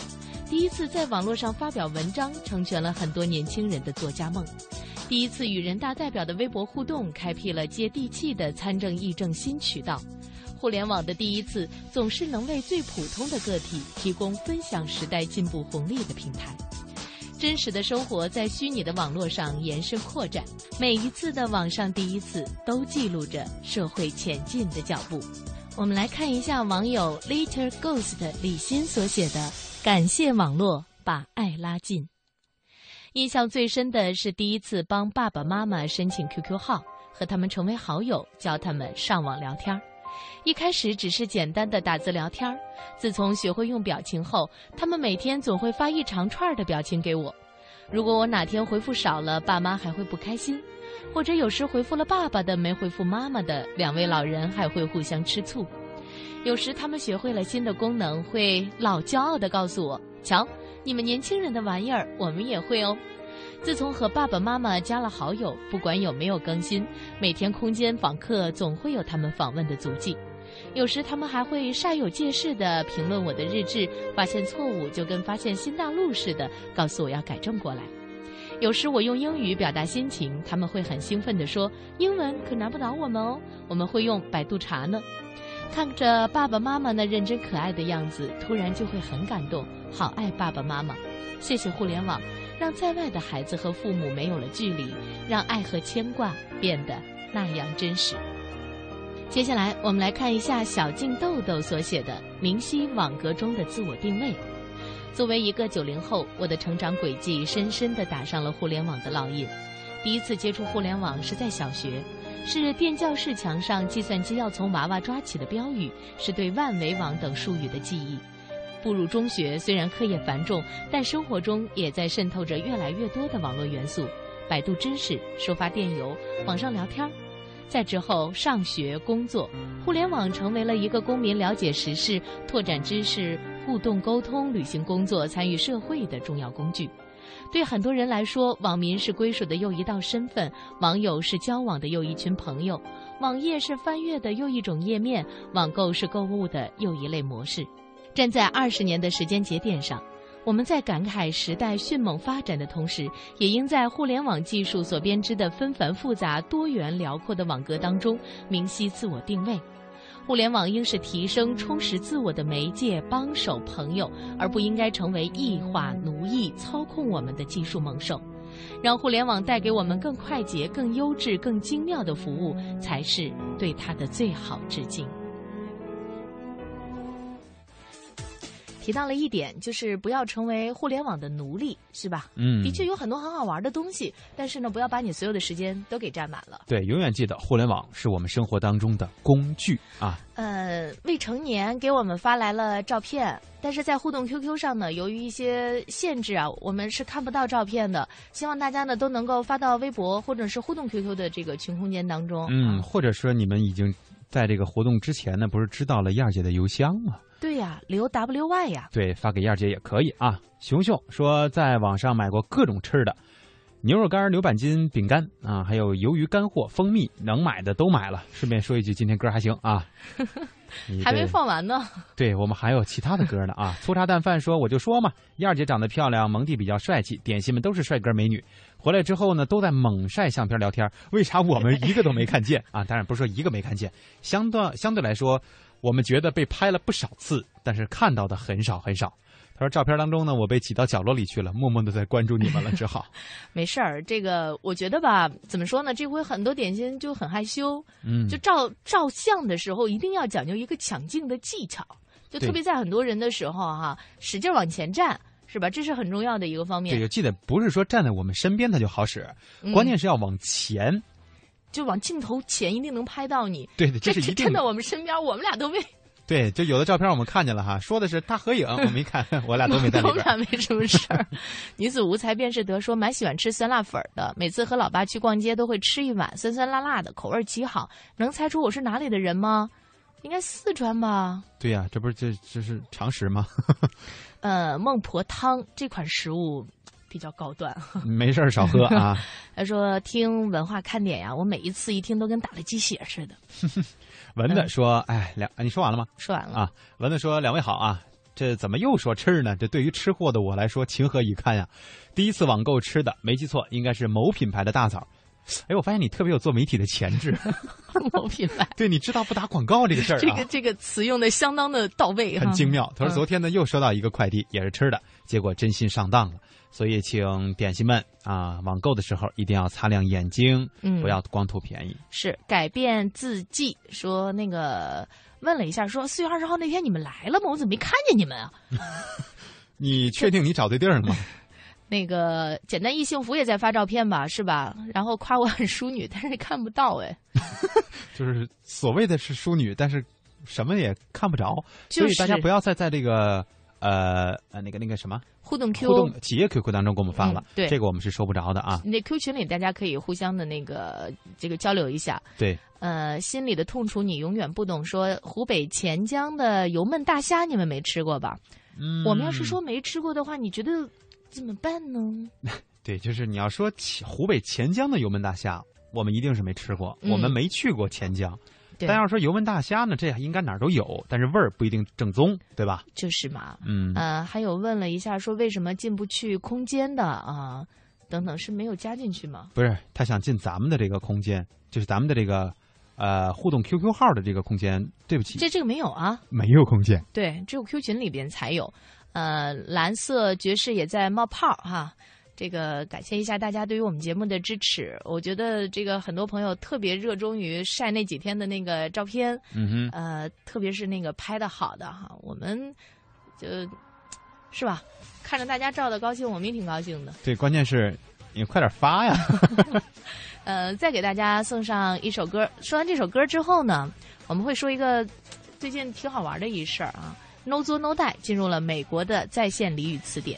第一次在网络上发表文章，成全了很多年轻人的作家梦。第一次与人大代表的微博互动，开辟了接地气的参政议政新渠道。互联网的第一次，总是能为最普通的个体提供分享时代进步红利的平台。真实的生活在虚拟的网络上延伸扩展，每一次的网上第一次，都记录着社会前进的脚步。我们来看一下网友 Later Ghost 李欣所写的：“感谢网络，把爱拉近。”印象最深的是第一次帮爸爸妈妈申请 QQ 号，和他们成为好友，教他们上网聊天一开始只是简单的打字聊天自从学会用表情后，他们每天总会发一长串的表情给我。如果我哪天回复少了，爸妈还会不开心；或者有时回复了爸爸的没回复妈妈的，两位老人还会互相吃醋。有时他们学会了新的功能，会老骄傲地告诉我：“瞧。”你们年轻人的玩意儿，我们也会哦。自从和爸爸妈妈加了好友，不管有没有更新，每天空间访客总会有他们访问的足迹。有时他们还会煞有介事地评论我的日志，发现错误就跟发现新大陆似的，告诉我要改正过来。有时我用英语表达心情，他们会很兴奋地说：“英文可难不倒我们哦，我们会用百度查呢。”看着爸爸妈妈那认真可爱的样子，突然就会很感动。好爱爸爸妈妈，谢谢互联网，让在外的孩子和父母没有了距离，让爱和牵挂变得那样真实。接下来，我们来看一下小静豆豆所写的《明晰网格中的自我定位》。作为一个九零后，我的成长轨迹深深地打上了互联网的烙印。第一次接触互联网是在小学，是电教室墙上“计算机要从娃娃抓起”的标语，是对万维网等术语的记忆。步入中学，虽然课业繁重，但生活中也在渗透着越来越多的网络元素。百度知识、收发电邮、网上聊天儿。再之后，上学、工作，互联网成为了一个公民了解时事、拓展知识、互动沟通、履行工作、参与社会的重要工具。对很多人来说，网民是归属的又一道身份，网友是交往的又一群朋友，网页是翻阅的又一种页面，网购是购物的又一类模式。站在二十年的时间节点上，我们在感慨时代迅猛发展的同时，也应在互联网技术所编织的纷繁复杂、多元辽阔的网格当中明晰自我定位。互联网应是提升、充实自我的媒介、帮手、朋友，而不应该成为异化、奴役、操控我们的技术猛兽。让互联网带给我们更快捷、更优质、更精妙的服务，才是对它的最好致敬。提到了一点，就是不要成为互联网的奴隶，是吧？嗯，的确有很多很好玩的东西，但是呢，不要把你所有的时间都给占满了。对，永远记得互联网是我们生活当中的工具啊。呃，未成年给我们发来了照片，但是在互动 QQ 上呢，由于一些限制啊，我们是看不到照片的。希望大家呢都能够发到微博或者是互动 QQ 的这个群空间当中。嗯，或者说你们已经在这个活动之前呢，不是知道了燕儿姐的邮箱吗？对呀，留 WY 呀。对，发给燕儿姐也可以啊。熊熊说，在网上买过各种吃的，牛肉干、牛板筋、饼干啊，还有鱿鱼干货、蜂蜜，能买的都买了。顺便说一句，今天歌还行啊。*laughs* 还没放完呢。对我们还有其他的歌呢啊！粗茶淡饭说我就说嘛，燕儿姐长得漂亮，蒙蒂比较帅气，点心们都是帅哥美女。回来之后呢，都在猛晒相片聊天，为啥我们一个都没看见啊？当然不是说一个没看见，相对相对来说，我们觉得被拍了不少次，但是看到的很少很少。他说：“照片当中呢，我被挤到角落里去了，默默的在关注你们了，*laughs* 只好。没事儿，这个我觉得吧，怎么说呢？这回很多点心就很害羞，嗯，就照照相的时候一定要讲究一个抢镜的技巧，就特别在很多人的时候哈，使劲往前站，是吧？这是很重要的一个方面。对，记得不是说站在我们身边它就好使，关键是要往前，就往镜头前一定能拍到你。对，这是一定。站在我们身边，我们俩都没。”对，就有的照片我们看见了哈，说的是大合影，我没看，我俩都没在里边。我们俩没什么事儿。*laughs* 女子无才便是德，说蛮喜欢吃酸辣粉的，每次和老爸去逛街都会吃一碗，酸酸辣辣的，口味极好。能猜出我是哪里的人吗？应该四川吧？对呀，这不是这这是常识吗？*laughs* 呃，孟婆汤这款食物比较高端。*laughs* 没事儿少喝啊。*laughs* 他说听文化看点呀，我每一次一听都跟打了鸡血似的。*laughs* 文子说：“哎，两，你说完了吗？说完了啊。文子说：两位好啊，这怎么又说吃呢？这对于吃货的我来说，情何以堪呀！第一次网购吃的，没记错，应该是某品牌的大枣。哎，我发现你特别有做媒体的潜质。某品牌，对，你知道不打广告这个事儿啊？这个这个词用的相当的到位，很精妙。他说昨天呢又收到一个快递，也是吃的，结果真心上当了。”所以，请点心们啊，网购的时候一定要擦亮眼睛，嗯，不要光图便宜。是改变字迹，说那个问了一下，说四月二十号那天你们来了吗？我怎么没看见你们啊？*laughs* 你确定你找对地儿了吗？*laughs* 那个简单易幸福也在发照片吧，是吧？然后夸我很淑女，但是看不到哎。*laughs* 就是所谓的是淑女，但是什么也看不着，所以大家不要再在这个。呃呃，那个那个什么互动 Q 互动企业 QQ 当中给我们发了，对这个我们是收不着的啊。那 Q 群里大家可以互相的那个这个交流一下。对，呃，心里的痛楚你永远不懂。说湖北潜江的油焖大虾你们没吃过吧？嗯，我们要是说没吃过的话，你觉得怎么办呢？*laughs* 对，就是你要说湖北潜江的油焖大虾，我们一定是没吃过，我们没去过潜江。但要说油焖大虾呢，这应该哪儿都有，但是味儿不一定正宗，对吧？就是嘛，嗯，呃，还有问了一下，说为什么进不去空间的啊？等等，是没有加进去吗？不是，他想进咱们的这个空间，就是咱们的这个呃互动 QQ 号的这个空间。对不起，这这个没有啊，没有空间，对，只有 Q 群里边才有。呃，蓝色爵士也在冒泡哈。这个感谢一下大家对于我们节目的支持。我觉得这个很多朋友特别热衷于晒那几天的那个照片，嗯哼，呃，特别是那个拍的好的哈，我们就是吧，看着大家照的高兴，我们也挺高兴的。对，关键是你快点发呀。*laughs* 呃，再给大家送上一首歌。说完这首歌之后呢，我们会说一个最近挺好玩的一事儿啊。No 作 No die 进入了美国的在线俚语词典。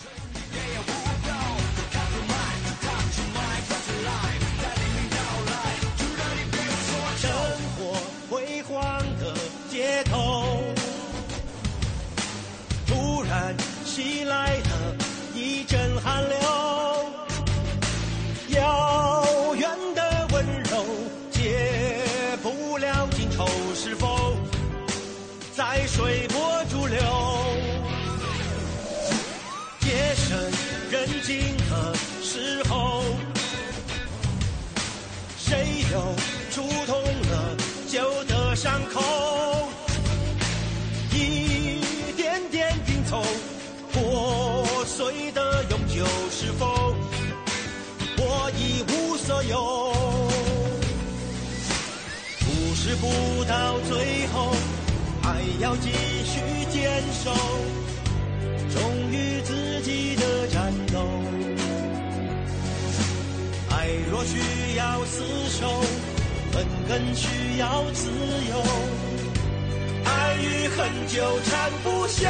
不到最后，还要继续坚守，忠于自己的战斗。爱若需要厮守，恨更需要自由。爱与恨纠缠不休。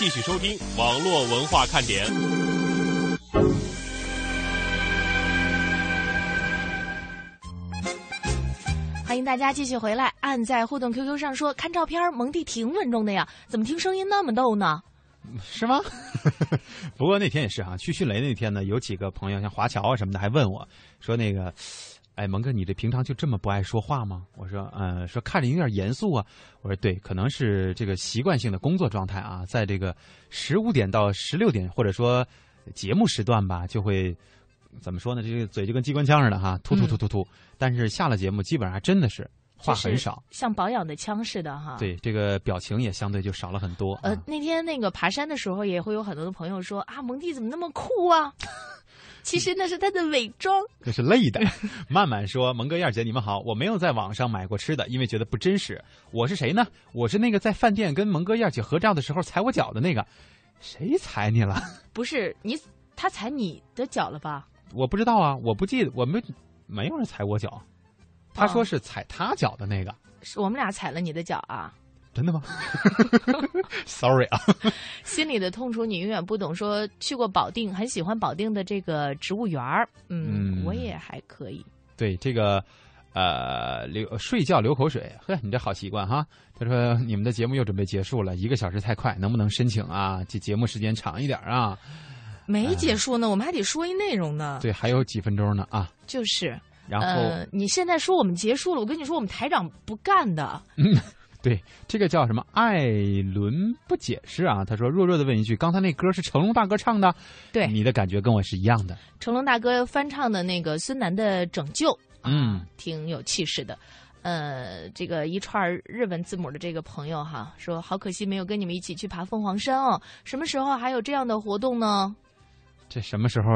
继续收听网络文化看点。欢迎大家继续回来，按在互动 QQ 上说看照片，蒙蒂挺稳重的呀，怎么听声音那么逗呢？是吗？*laughs* 不过那天也是啊、去迅雷那天呢，有几个朋友像华侨啊什么的，还问我说那个，哎，蒙哥，你这平常就这么不爱说话吗？我说，呃，说看着有点严肃啊。我说对，可能是这个习惯性的工作状态啊，在这个十五点到十六点，或者说节目时段吧，就会怎么说呢？这个嘴就跟机关枪似的哈，突突突突突。但是下了节目，基本上还真的是话很少，像保养的枪似的哈。对这个表情也相对就少了很多。呃，那天那个爬山的时候，也会有很多的朋友说啊，蒙蒂怎么那么酷啊？其实那是他的伪装。*laughs* 这是累的。曼曼说，蒙哥、燕儿姐，你们好。我没有在网上买过吃的，因为觉得不真实。我是谁呢？我是那个在饭店跟蒙哥、燕儿姐合照的时候踩我脚的那个。谁踩你了？*laughs* 不是你，他踩你的脚了吧？我不知道啊，我不记得，我没没有人踩我脚。他说是踩他脚的那个。是我们俩踩了你的脚啊？真的吗？*laughs* Sorry 啊。心里的痛楚你永远不懂。说去过保定，很喜欢保定的这个植物园儿。嗯，嗯我也还可以。对这个，呃，流睡觉流口水，呵，你这好习惯哈。他说你们的节目又准备结束了，一个小时太快，能不能申请啊？这节目时间长一点啊？没结束呢，我们还得说一内容呢。对，还有几分钟呢啊。就是，然后呃，你现在说我们结束了，我跟你说，我们台长不干的。嗯，*laughs* 对，这个叫什么？艾伦不解释啊。他说弱弱的问一句：刚才那歌是成龙大哥唱的？对，你的感觉跟我是一样的。成龙大哥翻唱的那个孙楠的《拯救》，嗯，挺有气势的。呃，这个一串日文字母的这个朋友哈，说好可惜没有跟你们一起去爬凤凰山哦。什么时候还有这样的活动呢？这什么时候？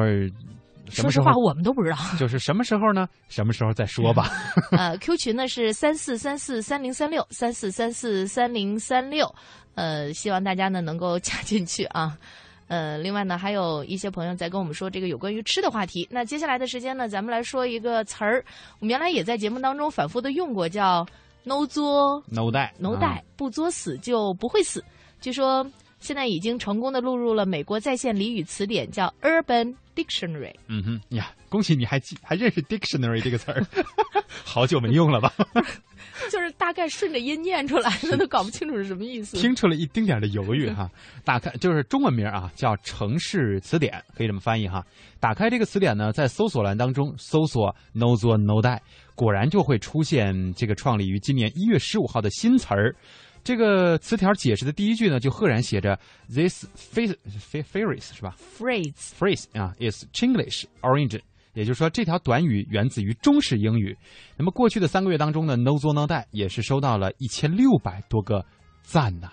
说实话，我们都不知道。*laughs* 就是什么时候呢？什么时候再说吧。*laughs* 呃，Q 群呢是三四三四三零三六三四三四三零三六，呃，希望大家呢能够加进去啊。*laughs* 呃，另外呢，还有一些朋友在跟我们说这个有关于吃的话题。那接下来的时间呢，咱们来说一个词儿，我们原来也在节目当中反复的用过，叫 “no 作 no 带 no 带”，不作死就不会死。据说现在已经成功的录入了美国在线俚语词典，叫 Urban Dictionary。嗯哼呀，恭喜你还记还认识 dictionary 这个词儿，*laughs* 好久没用了吧？*laughs* 就是大概顺着音念出来的，都搞不清楚是什么意思。听出了一丁点的犹豫哈。打开就是中文名啊，叫《城市词典》，可以这么翻译哈。打开这个词典呢，在搜索栏当中搜索 “no zo no die”，果然就会出现这个创立于今年一月十五号的新词儿。这个词条解释的第一句呢，就赫然写着 “this phrase phrase 是吧 phrase phrase 啊 is Chinglish origin”。也就是说，这条短语源自于中式英语。那么过去的三个月当中呢，“no 作 no die” 也是收到了一千六百多个赞呐。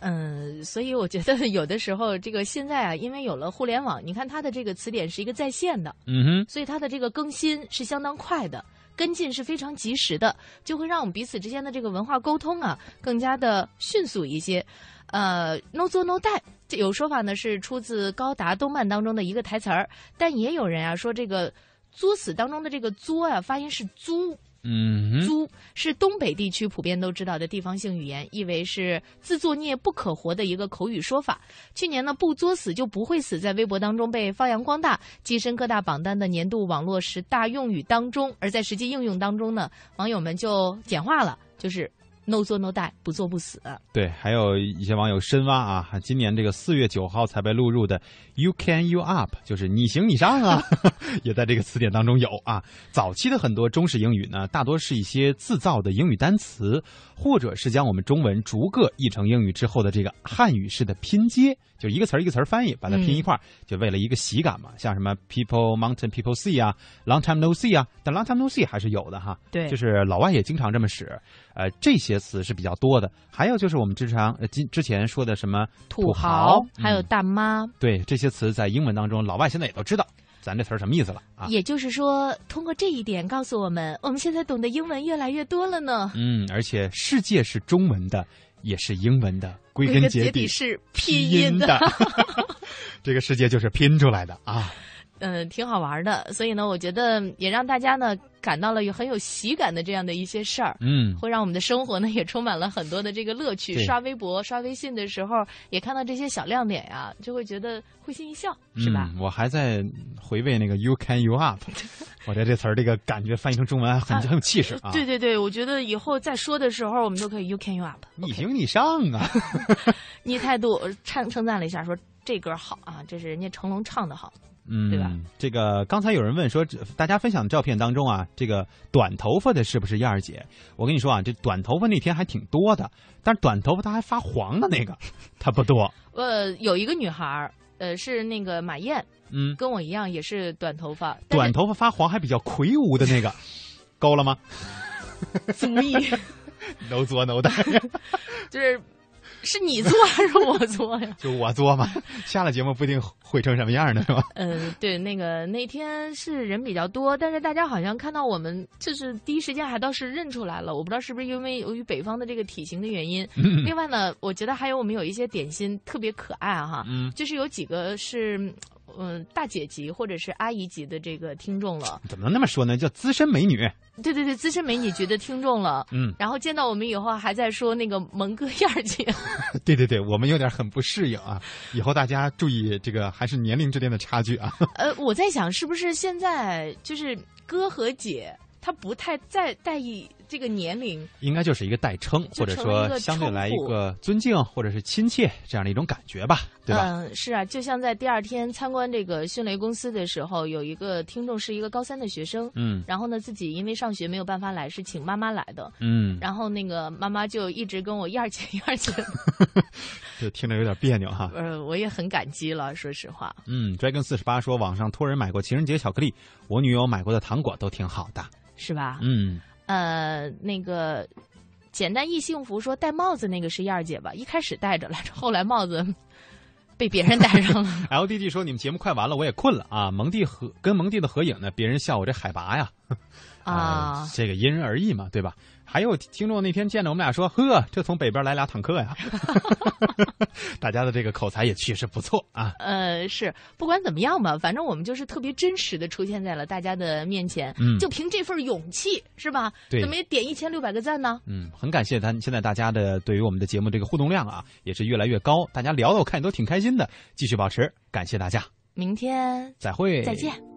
嗯，所以我觉得有的时候，这个现在啊，因为有了互联网，你看它的这个词典是一个在线的，嗯哼，所以它的这个更新是相当快的，跟进是非常及时的，就会让我们彼此之间的这个文化沟通啊更加的迅速一些。呃，“no 作 no die”。这有说法呢，是出自高达动漫当中的一个台词儿，但也有人啊说这个“作死”当中的这个“作”啊，发音是“租”，嗯，租是东北地区普遍都知道的地方性语言，意为是自作孽不可活的一个口语说法。去年呢，“不作死就不会死”在微博当中被发扬光大，跻身各大榜单的年度网络十大用语当中。而在实际应用当中呢，网友们就简化了，就是。No 作 no die，不作不死。对，还有一些网友深挖啊，今年这个四月九号才被录入的 “you can you up”，就是你行你上啊，*laughs* 也在这个词典当中有啊。早期的很多中式英语呢，大多是一些自造的英语单词，或者是将我们中文逐个译成英语之后的这个汉语式的拼接，就一个词儿一个词儿翻译，把它拼一块儿，就为了一个喜感嘛。像什么 “people mountain people sea” 啊，“long time no see” 啊，但 “long time no see” 还是有的哈。对，就是老外也经常这么使。呃，这些词是比较多的，还有就是我们之常呃今之前说的什么土豪，还有大妈，对这些词在英文当中，老外现在也都知道咱这词儿什么意思了啊。也就是说，通过这一点告诉我们，我们现在懂得英文越来越多了呢。嗯，而且世界是中文的，也是英文的，归根结底是拼音的，*laughs* 这个世界就是拼出来的啊。嗯，挺好玩的，所以呢，我觉得也让大家呢感到了有很有喜感的这样的一些事儿，嗯，会让我们的生活呢也充满了很多的这个乐趣。刷微博、刷微信的时候，也看到这些小亮点呀，就会觉得会心一笑，是吧？我还在回味那个 “you can you up”，*laughs* 我觉得这词儿这个感觉翻译成中文很很有气势啊。对对对，我觉得以后再说的时候，我们都可以 “you can you up”，你行你上啊！*laughs* 你态度称称赞了一下，说这歌好啊，这是人家成龙唱的好。嗯，对吧？这个刚才有人问说，大家分享的照片当中啊，这个短头发的是不是燕儿姐？我跟你说啊，这短头发那天还挺多的，但是短头发她还发黄的那个，*laughs* 她不多。呃，有一个女孩儿，呃，是那个马燕，嗯，跟我一样也是短头发，短头发发黄还比较魁梧的那个，*laughs* 够了吗？*laughs* 足以，no 作 no 带，就是。是你做还是我做呀？*laughs* 就我做嘛，下了节目不一定会成什么样呢，是吧？*laughs* 嗯，对，那个那天是人比较多，但是大家好像看到我们，就是第一时间还倒是认出来了。我不知道是不是因为由于北方的这个体型的原因。*laughs* 另外呢，我觉得还有我们有一些点心特别可爱哈，就是有几个是。嗯，大姐级或者是阿姨级的这个听众了，*laughs* 怎么能那么说呢？叫资深美女。对对对，资深美女级的听众了。嗯，然后见到我们以后还在说那个蒙哥燕儿姐。*laughs* 对对对，我们有点很不适应啊。以后大家注意这个，还是年龄之间的差距啊。*laughs* 呃，我在想，是不是现在就是哥和姐，他不太在在意。这个年龄应该就是一个代称，或者说相对来一个尊敬或者是亲切这样的一种感觉吧，对吧？嗯，是啊，就像在第二天参观这个迅雷公司的时候，有一个听众是一个高三的学生，嗯，然后呢自己因为上学没有办法来，是请妈妈来的，嗯，然后那个妈妈就一直跟我燕儿姐燕儿姐，*laughs* 就听着有点别扭哈。*laughs* 呃，我也很感激了，说实话。嗯，Dragon 四十八说网上托人买过情人节巧克力，我女友买过的糖果都挺好的，是吧？嗯。呃，那个简单易幸福说戴帽子那个是燕儿姐吧？一开始戴着来着，后来帽子被别人戴上了。*laughs* L D D 说你们节目快完了，我也困了啊。蒙蒂和跟蒙蒂的合影呢，别人笑我这海拔呀。*laughs* 啊，这个因人而异嘛，对吧？还有听众那天见着我们俩说：“呵，这从北边来俩坦克呀！” *laughs* *laughs* 大家的这个口才也确实不错啊。呃，是不管怎么样吧，反正我们就是特别真实的出现在了大家的面前。嗯，就凭这份勇气，是吧？对，怎么也点一千六百个赞呢？嗯，很感谢咱。现在大家的对于我们的节目这个互动量啊，也是越来越高。大家聊的我看都挺开心的，继续保持，感谢大家。明天再会，再见。